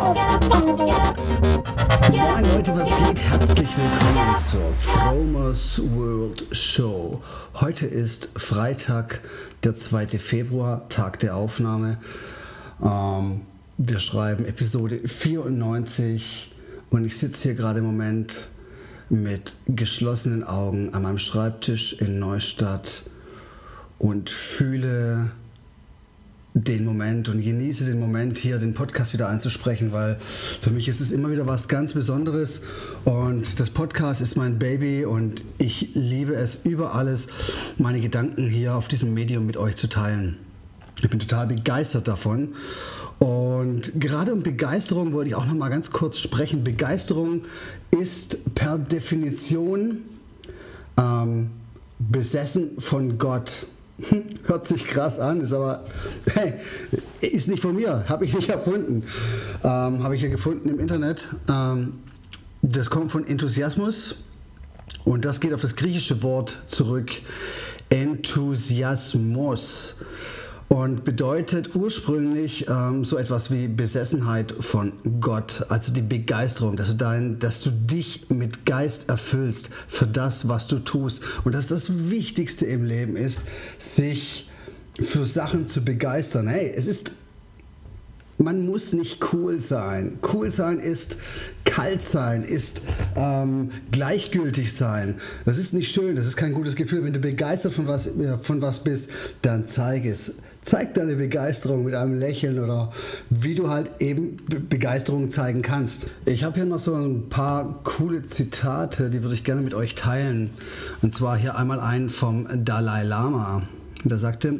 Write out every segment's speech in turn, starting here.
Moin Leute, was geht? Herzlich willkommen zur Fromers World Show. Heute ist Freitag, der 2. Februar, Tag der Aufnahme. Ähm, wir schreiben Episode 94 und ich sitze hier gerade im Moment mit geschlossenen Augen an meinem Schreibtisch in Neustadt und fühle den Moment und genieße den Moment, hier den Podcast wieder einzusprechen, weil für mich ist es immer wieder was ganz Besonderes und das Podcast ist mein Baby und ich liebe es über alles, meine Gedanken hier auf diesem Medium mit euch zu teilen. Ich bin total begeistert davon und gerade um Begeisterung wollte ich auch noch mal ganz kurz sprechen. Begeisterung ist per Definition ähm, besessen von Gott. Hört sich krass an, ist aber, hey, ist nicht von mir, habe ich nicht erfunden. Ähm, habe ich ja gefunden im Internet. Ähm, das kommt von Enthusiasmus und das geht auf das griechische Wort zurück. Enthusiasmus und bedeutet ursprünglich ähm, so etwas wie Besessenheit von Gott, also die Begeisterung, dass du, dein, dass du dich mit Geist erfüllst für das, was du tust. Und dass das Wichtigste im Leben ist, sich für Sachen zu begeistern. Hey, es ist man muss nicht cool sein. Cool sein ist kalt sein, ist ähm, gleichgültig sein. Das ist nicht schön, das ist kein gutes Gefühl. Wenn du begeistert von was, von was bist, dann zeig es. Zeig deine Begeisterung mit einem Lächeln oder wie du halt eben Begeisterung zeigen kannst. Ich habe hier noch so ein paar coole Zitate, die würde ich gerne mit euch teilen. Und zwar hier einmal einen vom Dalai Lama. Der sagte,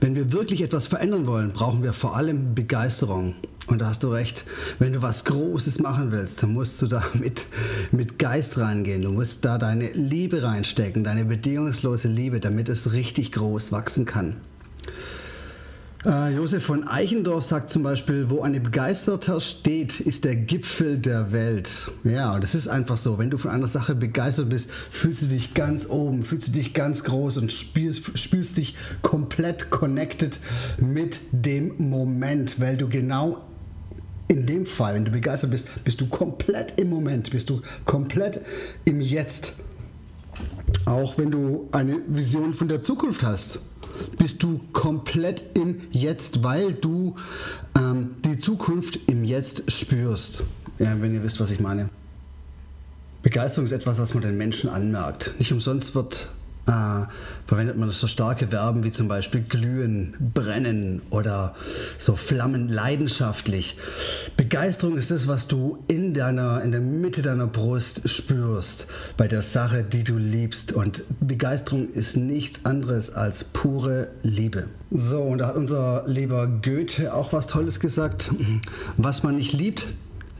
wenn wir wirklich etwas verändern wollen, brauchen wir vor allem Begeisterung. Und da hast du recht, wenn du was Großes machen willst, dann musst du da mit, mit Geist reingehen. Du musst da deine Liebe reinstecken, deine bedingungslose Liebe, damit es richtig groß wachsen kann. Äh, Josef von Eichendorf sagt zum Beispiel, wo ein Begeisterter steht, ist der Gipfel der Welt. Ja, und das ist einfach so. Wenn du von einer Sache begeistert bist, fühlst du dich ganz oben, fühlst du dich ganz groß und spürst, spürst dich komplett connected mit dem Moment, weil du genau in dem Fall, wenn du begeistert bist, bist du komplett im Moment, bist du komplett im Jetzt. Auch wenn du eine Vision von der Zukunft hast bist du komplett im Jetzt, weil du ähm, die Zukunft im Jetzt spürst. Ja, wenn ihr wisst, was ich meine. Begeisterung ist etwas, was man den Menschen anmerkt. Nicht umsonst wird äh, verwendet man so starke Verben wie zum Beispiel glühen, brennen oder so flammen leidenschaftlich. Begeisterung ist das, was du in, deiner, in der Mitte deiner Brust spürst bei der Sache, die du liebst. Und Begeisterung ist nichts anderes als pure Liebe. So, und da hat unser lieber Goethe auch was Tolles gesagt. Was man nicht liebt,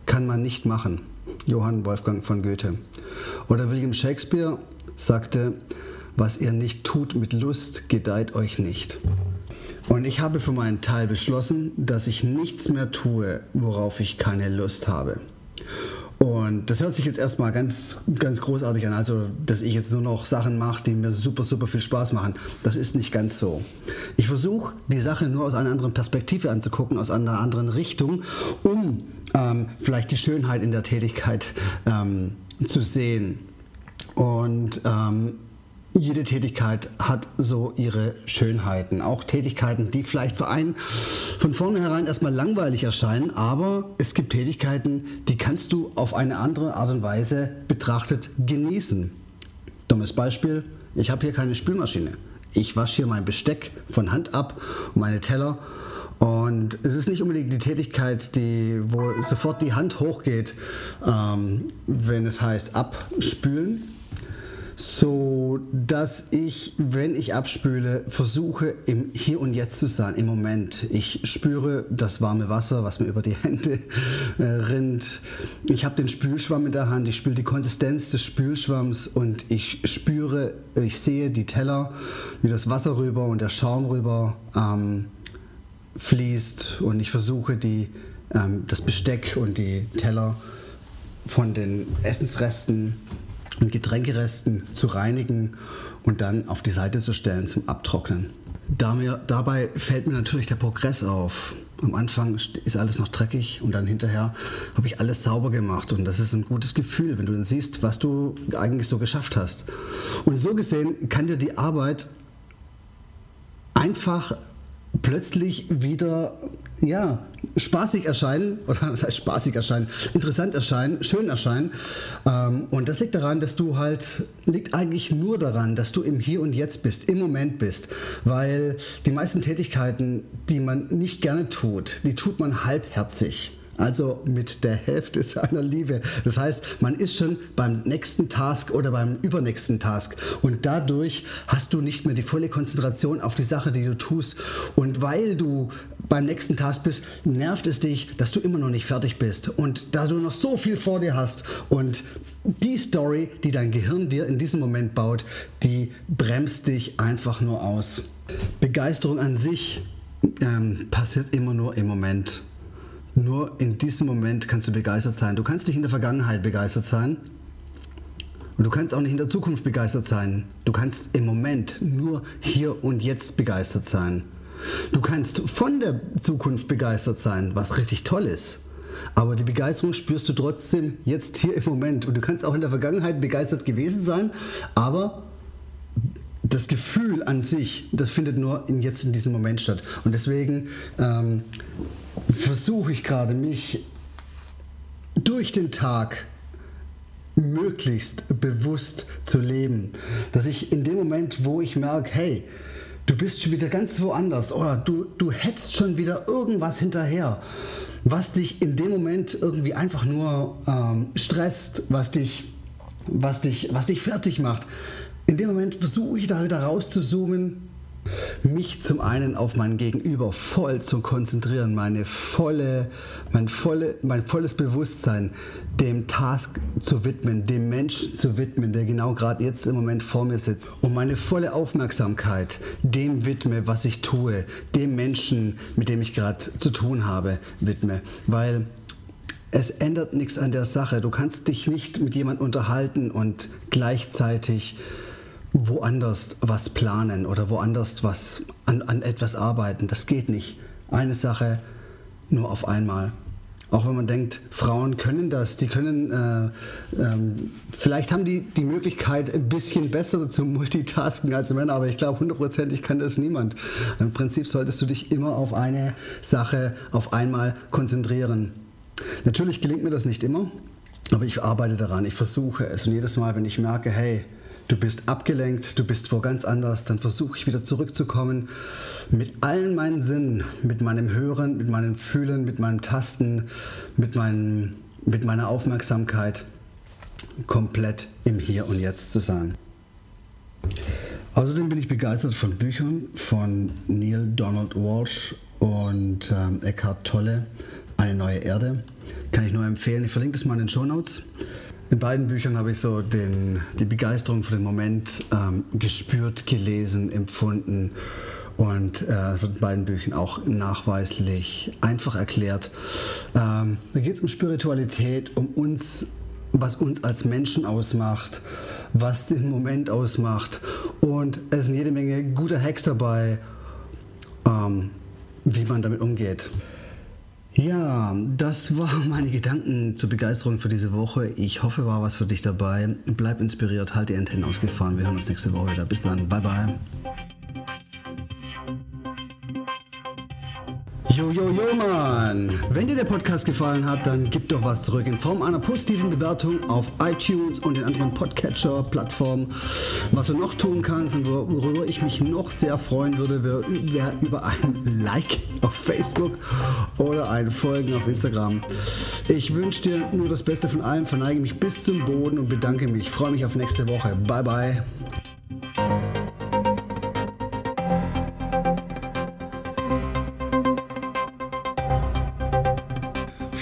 kann man nicht machen. Johann Wolfgang von Goethe. Oder William Shakespeare sagte, was ihr nicht tut mit Lust, gedeiht euch nicht. Und ich habe für meinen Teil beschlossen, dass ich nichts mehr tue, worauf ich keine Lust habe. Und das hört sich jetzt erstmal ganz, ganz großartig an. Also, dass ich jetzt nur noch Sachen mache, die mir super, super viel Spaß machen. Das ist nicht ganz so. Ich versuche, die Sache nur aus einer anderen Perspektive anzugucken, aus einer anderen Richtung, um ähm, vielleicht die Schönheit in der Tätigkeit ähm, zu sehen. Und ähm, jede Tätigkeit hat so ihre Schönheiten. Auch Tätigkeiten, die vielleicht für einen von vornherein erstmal langweilig erscheinen, aber es gibt Tätigkeiten, die kannst du auf eine andere Art und Weise betrachtet genießen. Dummes Beispiel, ich habe hier keine Spülmaschine. Ich wasche hier mein Besteck von Hand ab meine Teller und es ist nicht unbedingt die Tätigkeit, die, wo sofort die Hand hochgeht, ähm, wenn es heißt abspülen, so dass ich, wenn ich abspüle, versuche im Hier und Jetzt zu sein, im Moment. Ich spüre das warme Wasser, was mir über die Hände äh, rinnt. Ich habe den Spülschwamm in der Hand, ich spüre die Konsistenz des Spülschwamms und ich spüre, ich sehe die Teller, wie das Wasser rüber und der Schaum rüber ähm, fließt und ich versuche die, ähm, das Besteck und die Teller von den Essensresten und Getränkeresten zu reinigen und dann auf die Seite zu stellen zum Abtrocknen. Da mir, dabei fällt mir natürlich der Progress auf. Am Anfang ist alles noch dreckig und dann hinterher habe ich alles sauber gemacht und das ist ein gutes Gefühl, wenn du dann siehst, was du eigentlich so geschafft hast. Und so gesehen kann dir die Arbeit einfach plötzlich wieder ja, spaßig erscheinen, oder was heißt spaßig erscheinen, interessant erscheinen, schön erscheinen. Ähm, und das liegt daran, dass du halt, liegt eigentlich nur daran, dass du im Hier und Jetzt bist, im Moment bist. Weil die meisten Tätigkeiten, die man nicht gerne tut, die tut man halbherzig also mit der Hälfte seiner Liebe. Das heißt, man ist schon beim nächsten Task oder beim übernächsten Task und dadurch hast du nicht mehr die volle Konzentration auf die Sache, die du tust. Und weil du beim nächsten Task bist, nervt es dich, dass du immer noch nicht fertig bist und da du noch so viel vor dir hast und die Story, die dein Gehirn dir in diesem Moment baut, die bremst dich einfach nur aus. Begeisterung an sich ähm, passiert immer nur im Moment. Nur in diesem Moment kannst du begeistert sein. Du kannst nicht in der Vergangenheit begeistert sein. Und du kannst auch nicht in der Zukunft begeistert sein. Du kannst im Moment nur hier und jetzt begeistert sein. Du kannst von der Zukunft begeistert sein, was richtig toll ist. Aber die Begeisterung spürst du trotzdem jetzt hier im Moment. Und du kannst auch in der Vergangenheit begeistert gewesen sein, aber das Gefühl an sich, das findet nur in, jetzt in diesem Moment statt. Und deswegen ähm, versuche ich gerade, mich durch den Tag möglichst bewusst zu leben. Dass ich in dem Moment, wo ich merke, hey, du bist schon wieder ganz woanders oder du, du hetzt schon wieder irgendwas hinterher, was dich in dem Moment irgendwie einfach nur ähm, stresst, was dich, was, dich, was dich fertig macht. In dem Moment versuche ich da wieder rauszuzoomen mich zum einen auf mein Gegenüber voll zu konzentrieren, meine volle, mein, volle, mein volles Bewusstsein dem Task zu widmen, dem Menschen zu widmen, der genau gerade jetzt im Moment vor mir sitzt und meine volle Aufmerksamkeit dem widme, was ich tue, dem Menschen, mit dem ich gerade zu tun habe, widme, weil es ändert nichts an der Sache. Du kannst dich nicht mit jemandem unterhalten und gleichzeitig woanders was planen oder woanders was an, an etwas arbeiten. Das geht nicht. Eine Sache nur auf einmal. Auch wenn man denkt, Frauen können das, die können, äh, ähm, vielleicht haben die die Möglichkeit, ein bisschen besser zu multitasken als Männer, aber ich glaube, hundertprozentig kann das niemand. Im Prinzip solltest du dich immer auf eine Sache auf einmal konzentrieren. Natürlich gelingt mir das nicht immer, aber ich arbeite daran, ich versuche es. Und jedes Mal, wenn ich merke, hey, du bist abgelenkt, du bist wo ganz anders, dann versuche ich wieder zurückzukommen mit allen meinen Sinnen, mit meinem Hören, mit meinem Fühlen, mit meinem Tasten, mit, meinem, mit meiner Aufmerksamkeit komplett im Hier und Jetzt zu sein. Außerdem bin ich begeistert von Büchern von Neil Donald Walsh und ähm, Eckhart Tolle, Eine neue Erde. Kann ich nur empfehlen. Ich verlinke das mal in den Show Notes. In beiden Büchern habe ich so den, die Begeisterung für den Moment ähm, gespürt, gelesen, empfunden und äh, wird in beiden Büchern auch nachweislich einfach erklärt. Ähm, da geht es um Spiritualität, um uns, was uns als Menschen ausmacht, was den Moment ausmacht und es sind jede Menge guter Hacks dabei, ähm, wie man damit umgeht. Ja, das waren meine Gedanken zur Begeisterung für diese Woche. Ich hoffe, war was für dich dabei. Bleib inspiriert, halt die Antennen ausgefahren. Wir hören uns nächste Woche wieder. Bis dann, bye bye. Yo, yo, yo, Mann! Wenn dir der Podcast gefallen hat, dann gib doch was zurück in Form einer positiven Bewertung auf iTunes und den anderen Podcatcher-Plattformen. Was du noch tun kannst und worüber ich mich noch sehr freuen würde, wäre über ein Like auf Facebook oder ein Folgen auf Instagram. Ich wünsche dir nur das Beste von allem, verneige mich bis zum Boden und bedanke mich. Freue mich auf nächste Woche. Bye, bye.